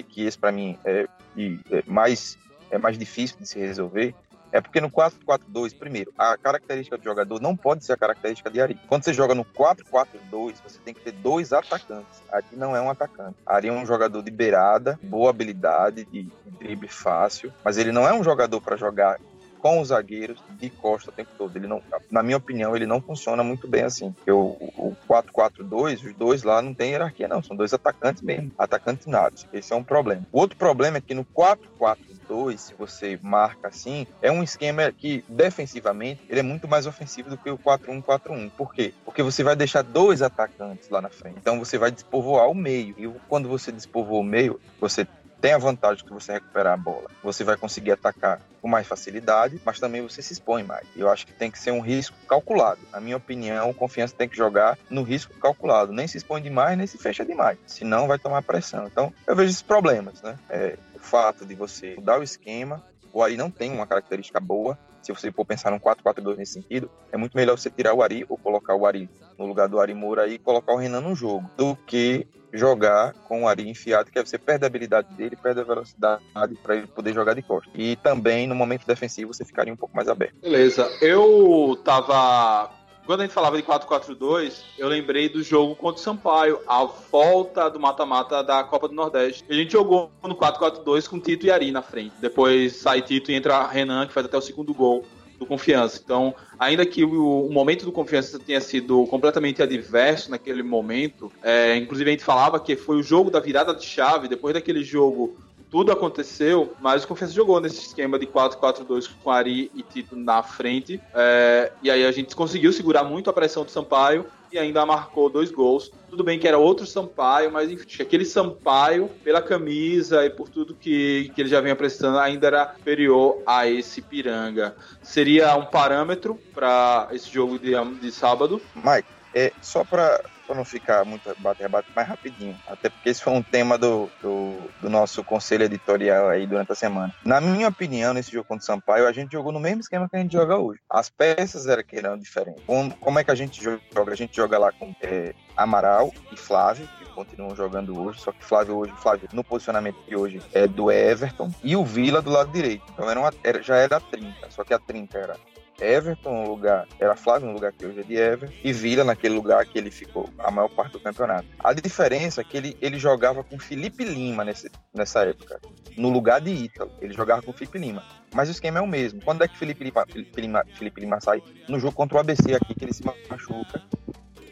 E: que esse para mim é, é mais é mais difícil de se resolver, é porque no 4-4-2, primeiro, a característica do jogador não pode ser a característica de Ari. Quando você joga no 4-4-2, você tem que ter dois atacantes. Ari não é um atacante. Ari é um jogador de beirada, boa habilidade, de drible fácil, mas ele não é um jogador para jogar com os zagueiros de costa o tempo todo. Ele não, na minha opinião, ele não funciona muito bem assim. Eu, o 4-4-2, os dois lá não tem hierarquia, não. São dois atacantes mesmo, atacantes nados. Esse é um problema. O outro problema é que no 4-4 2, se você marca assim, é um esquema que defensivamente ele é muito mais ofensivo do que o 4-1-4-1. Por quê? Porque você vai deixar dois atacantes lá na frente. Então você vai despovoar o meio. E quando você despovoa o meio, você tem a vantagem que você recuperar a bola. Você vai conseguir atacar com mais facilidade, mas também você se expõe mais. Eu acho que tem que ser um risco calculado. Na minha opinião, confiança tem que jogar no risco calculado. Nem se expõe demais, nem se fecha demais. Senão vai tomar pressão. Então, eu vejo esses problemas, né? É, o fato de você mudar o esquema, o Ari não tem uma característica boa. Se você for pensar num 4-4-2 nesse sentido, é muito melhor você tirar o Ari ou colocar o Ari no lugar do Ari Moura e colocar o Renan no jogo, do que jogar com o Ari enfiado, que aí você perde a habilidade dele, perde a velocidade para ele poder jogar de costas. E também no momento defensivo você ficaria um pouco mais aberto.
A: Beleza. Eu tava quando a gente falava de 4-4-2, eu lembrei do jogo contra o Sampaio, a volta do mata-mata da Copa do Nordeste. A gente jogou no 4-4-2 com Tito e Ari na frente. Depois sai Tito e entra Renan, que faz até o segundo gol do Confiança. Então, ainda que o, o, momento do Confiança tenha sido completamente adverso naquele momento, é, inclusive a gente falava que foi o jogo da virada de chave, depois daquele jogo tudo aconteceu, mas o Confiança jogou nesse esquema de 4-4-2 com Ari e Tito na frente. É, e aí a gente conseguiu segurar muito a pressão do Sampaio e ainda marcou dois gols. Tudo bem que era outro Sampaio, mas enfim, aquele Sampaio, pela camisa e por tudo que, que ele já vinha prestando, ainda era superior a esse Piranga. Seria um parâmetro para esse jogo de, de sábado?
E: Mike, é, só para para não ficar muito bate-rebate mais rapidinho, até porque esse foi um tema do, do, do, nosso conselho editorial aí durante a semana. Na minha opinião, nesse jogo contra o Sampaio, a gente jogou no mesmo esquema que a gente joga hoje. As peças eram que eram diferentes. Como, como é que a gente joga? A gente joga lá com é, Amaral e Flávio, continuam jogando hoje, só que Flávio hoje, Flávio no posicionamento de hoje é do Everton e o Vila do lado direito. Então era uma, era, já era 30, só que a 30 era Everton no lugar, era Flávio no lugar que hoje é de Everton, e Vila naquele lugar que ele ficou a maior parte do campeonato. A diferença é que ele, ele jogava com Felipe Lima nesse, nessa época, no lugar de Ítalo. Ele jogava com Felipe Lima. Mas o esquema é o mesmo. Quando é que Felipe Lima, Felipe Lima, Felipe Lima sai? No jogo contra o ABC aqui, que ele se machuca.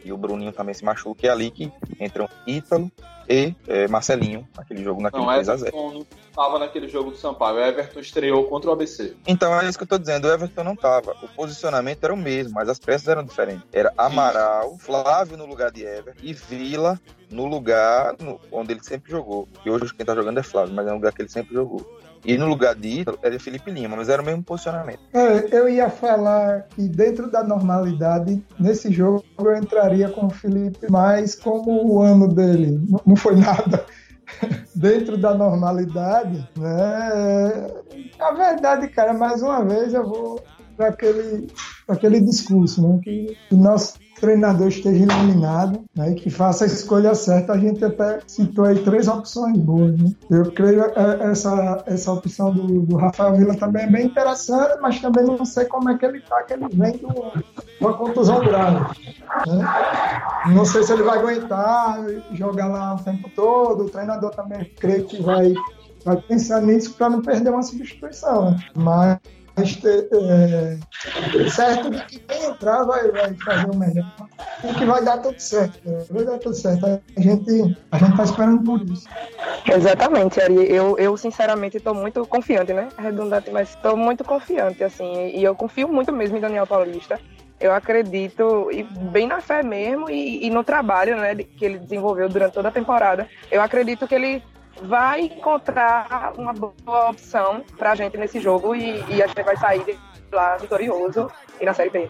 E: E o Bruninho também se machuca. É ali que entram Ítalo e é, Marcelinho, naquele jogo, naquele
A: Não,
E: 3x0.
A: Everton não estava naquele jogo do Sampaio. O Everton estreou contra o ABC.
E: Então é isso que eu tô dizendo, o Everton não tava. O posicionamento era o mesmo, mas as peças eram diferentes. Era Amaral, Flávio no lugar de Everton e Vila no lugar no- onde ele sempre jogou. E hoje quem tá jogando é Flávio, mas é um lugar que ele sempre jogou. E no lugar de Ítalo era Felipe Lima, mas era o mesmo posicionamento.
C: É, eu ia falar que dentro da normalidade, nesse jogo eu entraria com o Felipe, mas como o ano dele foi nada dentro da normalidade, né? A verdade, cara, mais uma vez eu vou para aquele, aquele discurso, né? Que o nosso treinador esteja iluminado, né? E que faça a escolha certa. A gente até citou aí três opções boas, né? Eu creio é, essa, essa opção do, do Rafael Vila também é bem interessante, mas também não sei como é que ele tá, que ele vem de uma contusão grave. Né? Não sei se ele vai aguentar jogar lá o tempo todo. O treinador também creio que vai, vai pensar nisso para não perder uma substituição. Né? Mas é, certo de que quem entrar vai, vai fazer o melhor. E que vai dar tudo certo. né? Vai dar tudo certo. A gente, a gente tá esperando por isso.
B: Exatamente, Ari. Eu, eu sinceramente estou muito confiante, né? Redundante, mas estou muito confiante, assim. E eu confio muito mesmo em Daniel Paulista. Eu acredito, e bem na fé mesmo, e, e no trabalho né, que ele desenvolveu durante toda a temporada. Eu acredito que ele vai encontrar uma boa opção pra gente nesse jogo e, e a gente vai sair de lá vitorioso e na Série B.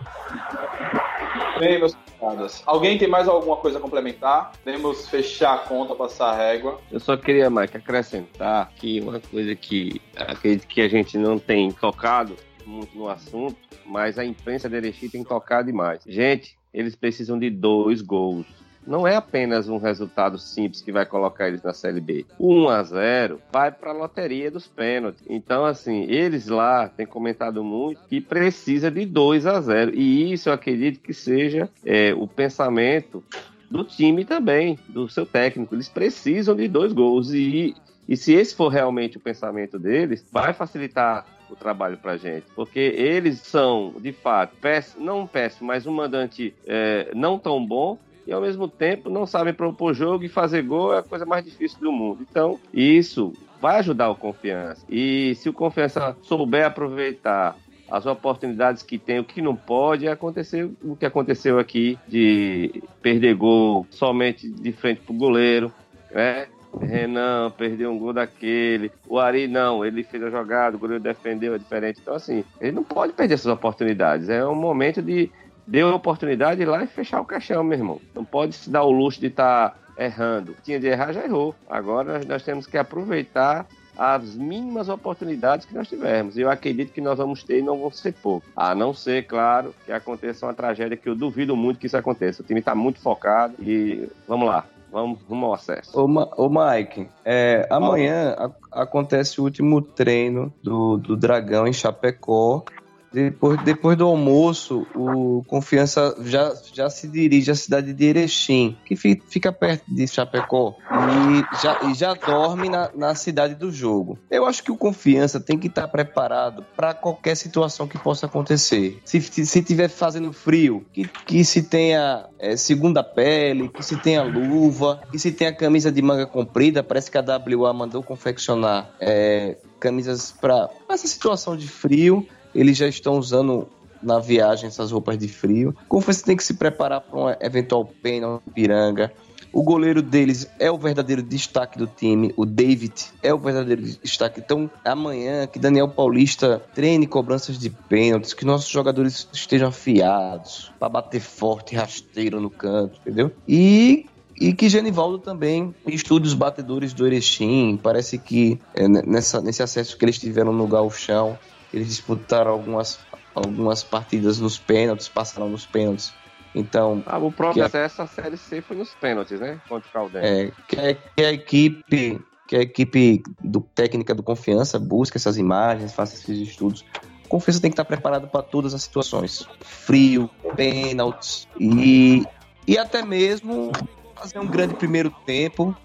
A: Bem, meus camaradas. Alguém tem mais alguma coisa a complementar? Podemos fechar a conta, passar a régua.
D: Eu só queria, Mike, acrescentar que uma coisa que acredito que a gente não tem tocado muito no assunto, mas a imprensa de Erechim tem tocado demais. Gente, eles precisam de dois gols. Não é apenas um resultado simples que vai colocar eles na Série B. O 1 a 0 vai para a loteria dos pênaltis. Então, assim, eles lá têm comentado muito que precisa de 2 a 0 E isso eu acredito que seja é, o pensamento do time também, do seu técnico. Eles precisam de dois gols. E, e se esse for realmente o pensamento deles, vai facilitar o trabalho pra gente. Porque eles são, de fato, péssimo, não péssimo, mas um mandante é, não tão bom. E ao mesmo tempo não sabem propor jogo e fazer gol é a coisa mais difícil do mundo. Então, isso vai ajudar o confiança. E se o confiança souber aproveitar as oportunidades que tem, o que não pode, é acontecer o que aconteceu aqui de perder gol somente de frente pro goleiro, né? Renan perdeu um gol daquele, o Ari não, ele fez a jogada, o goleiro defendeu, é diferente. Então, assim, ele não pode perder essas oportunidades. É um momento de deu a oportunidade de ir lá e fechar o caixão, meu irmão. Não pode se dar o luxo de estar errando. Tinha de errar, já errou. Agora nós temos que aproveitar as mínimas oportunidades que nós tivermos. Eu acredito que nós vamos ter e não vão ser poucos. A não ser, claro, que aconteça uma tragédia que eu duvido muito que isso aconteça. O time está muito focado e vamos lá. Vamos rumo ao acesso.
F: Ô, Ma- ô Mike, é, amanhã a- acontece o último treino do, do Dragão em Chapecó. Depois, depois do almoço, o Confiança já, já se dirige à cidade de Erechim, que fi- fica perto de Chapecó, e já, e já dorme na, na cidade do jogo. Eu acho que o Confiança tem que estar preparado para qualquer situação que possa acontecer. Se se estiver fazendo frio, que, que se tenha é, segunda pele, que se tenha luva, que se tenha camisa de manga comprida. Parece que a WA mandou confeccionar é, camisas para essa situação de frio. Eles já estão usando na viagem essas roupas de frio. Confiança tem que se preparar para um eventual pênalti piranga. O goleiro deles é o verdadeiro destaque do time. O David é o verdadeiro destaque. Então, amanhã, que Daniel Paulista treine cobranças de pênaltis, que nossos jogadores estejam afiados para bater forte, rasteiro no canto, entendeu? E e que Genivaldo também estude os batedores do Erechim. Parece que é, nessa, nesse acesso que eles tiveram no Galchão, eles disputaram algumas, algumas partidas nos pênaltis, passaram nos pênaltis. Então,
D: Ah, o próprio acesso à Série C foi nos pênaltis, né? Contra o Caldense.
F: é, que, a, que a equipe que a equipe do técnica do confiança busque essas imagens, faça esses estudos. Confiança tem que estar preparado para todas as situações. Frio, pênaltis e, e até mesmo fazer um grande primeiro tempo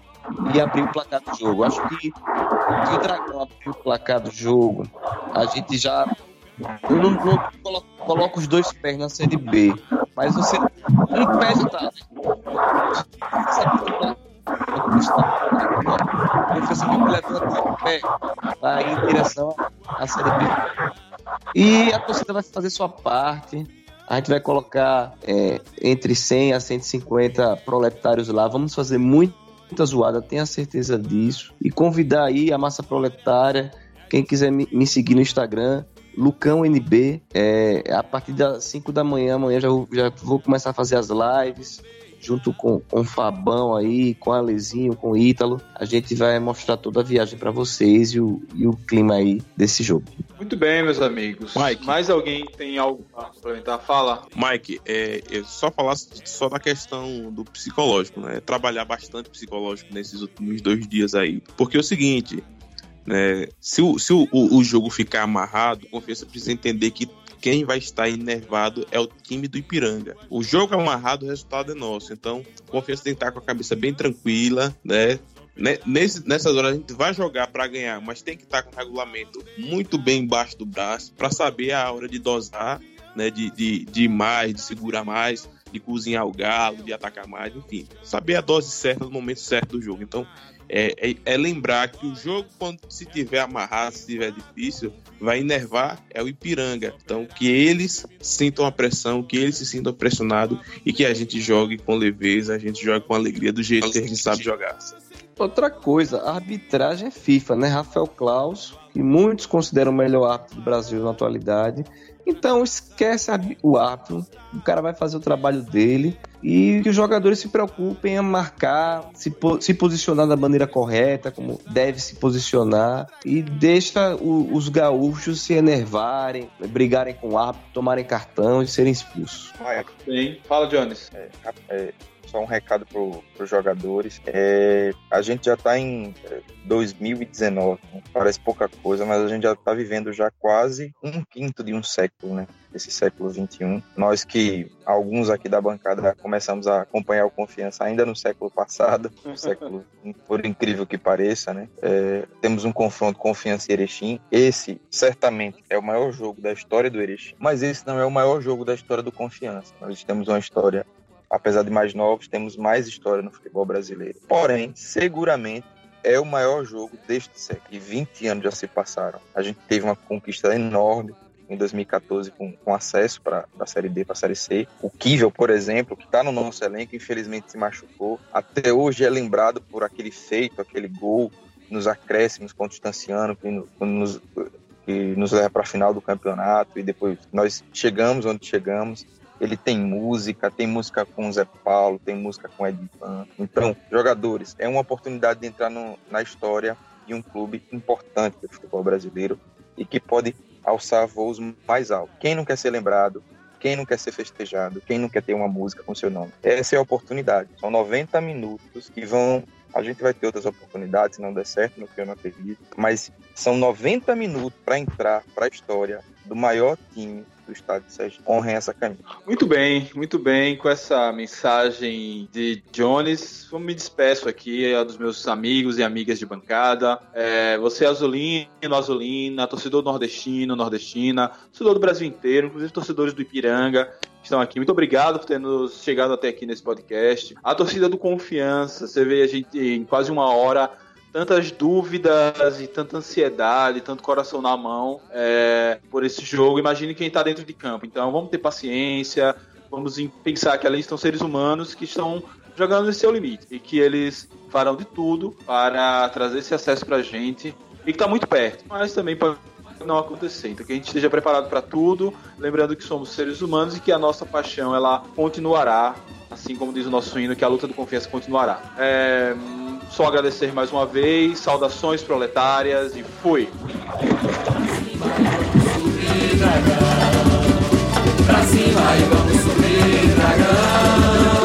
F: e abrir o placar do jogo. Acho que o Dragão abrir o placar do jogo, a gente já. Eu não, não coloco, coloco os dois pés na Série B, mas você. Um pé já tá. Você no estádio. Confiança que o pé vai em direção à Série B. E a torcida vai fazer sua parte. A gente vai colocar é, entre 100 a 150 proletários lá. Vamos fazer muita zoada, tenha certeza disso. E convidar aí a massa proletária. Quem quiser me seguir no Instagram, Lucão NB. É, a partir das 5 da manhã, amanhã já, já vou começar a fazer as lives junto com, com o Fabão aí, com o Alezinho, com o Ítalo. A gente vai mostrar toda a viagem para vocês e o, e o clima aí desse jogo.
A: Muito bem, meus amigos. Mike. Mais alguém tem algo para complementar? Fala.
G: Mike, é, eu só falar só da questão do psicológico, né? Trabalhar bastante psicológico nesses últimos dois dias aí. Porque é o seguinte, né? Se, o, se o, o, jogo ficar amarrado, confiança precisa entender que quem vai estar enervado é o time do Ipiranga. O jogo amarrado, o resultado é nosso. Então, confiança tem que estar com a cabeça bem tranquila, né? Nesse, nessas horas a gente vai jogar para ganhar, mas tem que estar com o regulamento muito bem embaixo do braço para saber a hora de dosar, né? De, de, de mais, de segurar mais, de cozinhar o galo, de atacar mais, enfim. Saber a dose certa no momento certo do jogo. Então, é, é, é, lembrar que o jogo, quando se tiver amarrado, se tiver difícil, vai enervar é o Ipiranga. Então, que eles sintam a pressão, que eles se sintam pressionados e que a gente jogue com leveza, a gente jogue com alegria do jeito que a gente sabe jogar.
F: Outra coisa, a arbitragem é FIFA, né? Rafael Klaus, que muitos consideram o melhor árbitro do Brasil na atualidade, então esquece o árbitro, o cara vai fazer o trabalho dele. E que os jogadores se preocupem a marcar, se, po se posicionar da maneira correta, como deve se posicionar. E deixa o, os gaúchos se enervarem, brigarem com o árbitro, tomarem cartão e serem expulsos.
A: Bem, fala Jones.
E: É, é, só um recado para os jogadores. É, a gente já está em 2019, é, né? parece pouca coisa, mas a gente já está vivendo já quase um quinto de um século, né? Esse século 21. Nós que alguns aqui da bancada começamos a acompanhar o Confiança ainda no século passado, no século, por incrível que pareça, né? É, temos um confronto Confiança e Erechim. Esse certamente é o maior jogo da história do Erechim, mas esse não é o maior jogo da história do Confiança. Nós temos uma história apesar de mais novos, temos mais história no futebol brasileiro. Porém, seguramente é o maior jogo deste século. E 20 anos já se passaram. A gente teve uma conquista enorme em 2014 com, com acesso para a Série B, para a Série C. O Kivel, por exemplo, que está no nosso elenco, infelizmente se machucou. Até hoje é lembrado por aquele feito, aquele gol nos acréscimos contra o Distanciano, que nos, que nos leva para a final do campeonato. E depois nós chegamos onde chegamos ele tem música, tem música com o Zé Paulo, tem música com o Edivan. Então, jogadores, é uma oportunidade de entrar no, na história de um clube importante do futebol brasileiro e que pode alçar voos mais altos. Quem não quer ser lembrado, quem não quer ser festejado, quem não quer ter uma música com seu nome. Essa é a oportunidade. São 90 minutos que vão. A gente vai ter outras oportunidades se não der certo, no que eu não acredito. Mas são 90 minutos para entrar para a história do maior time do estado de Sergipe honrem essa camisa.
A: Muito bem, muito bem. Com essa mensagem de Jones, eu me despeço aqui é, dos meus amigos e amigas de bancada. É, você é azulino, azulina, torcedor nordestino, nordestina, torcedor do Brasil inteiro, inclusive torcedores do Ipiranga estão aqui. Muito obrigado por ter nos chegado até aqui nesse podcast. A torcida do Confiança, você vê a gente em quase uma hora tantas dúvidas e tanta ansiedade, tanto coração na mão é, por esse jogo. Imagine quem está dentro de campo. Então vamos ter paciência, vamos pensar que ali estão seres humanos que estão jogando no seu limite e que eles farão de tudo para trazer esse acesso para a gente e que está muito perto, mas também pode não acontecer. Então que a gente esteja preparado para tudo, lembrando que somos seres humanos e que a nossa paixão ela continuará, assim como diz o nosso hino, que a luta do confiança continuará. É, só agradecer mais uma vez, saudações proletárias e fui! Pra cima e vamos subir, dragão!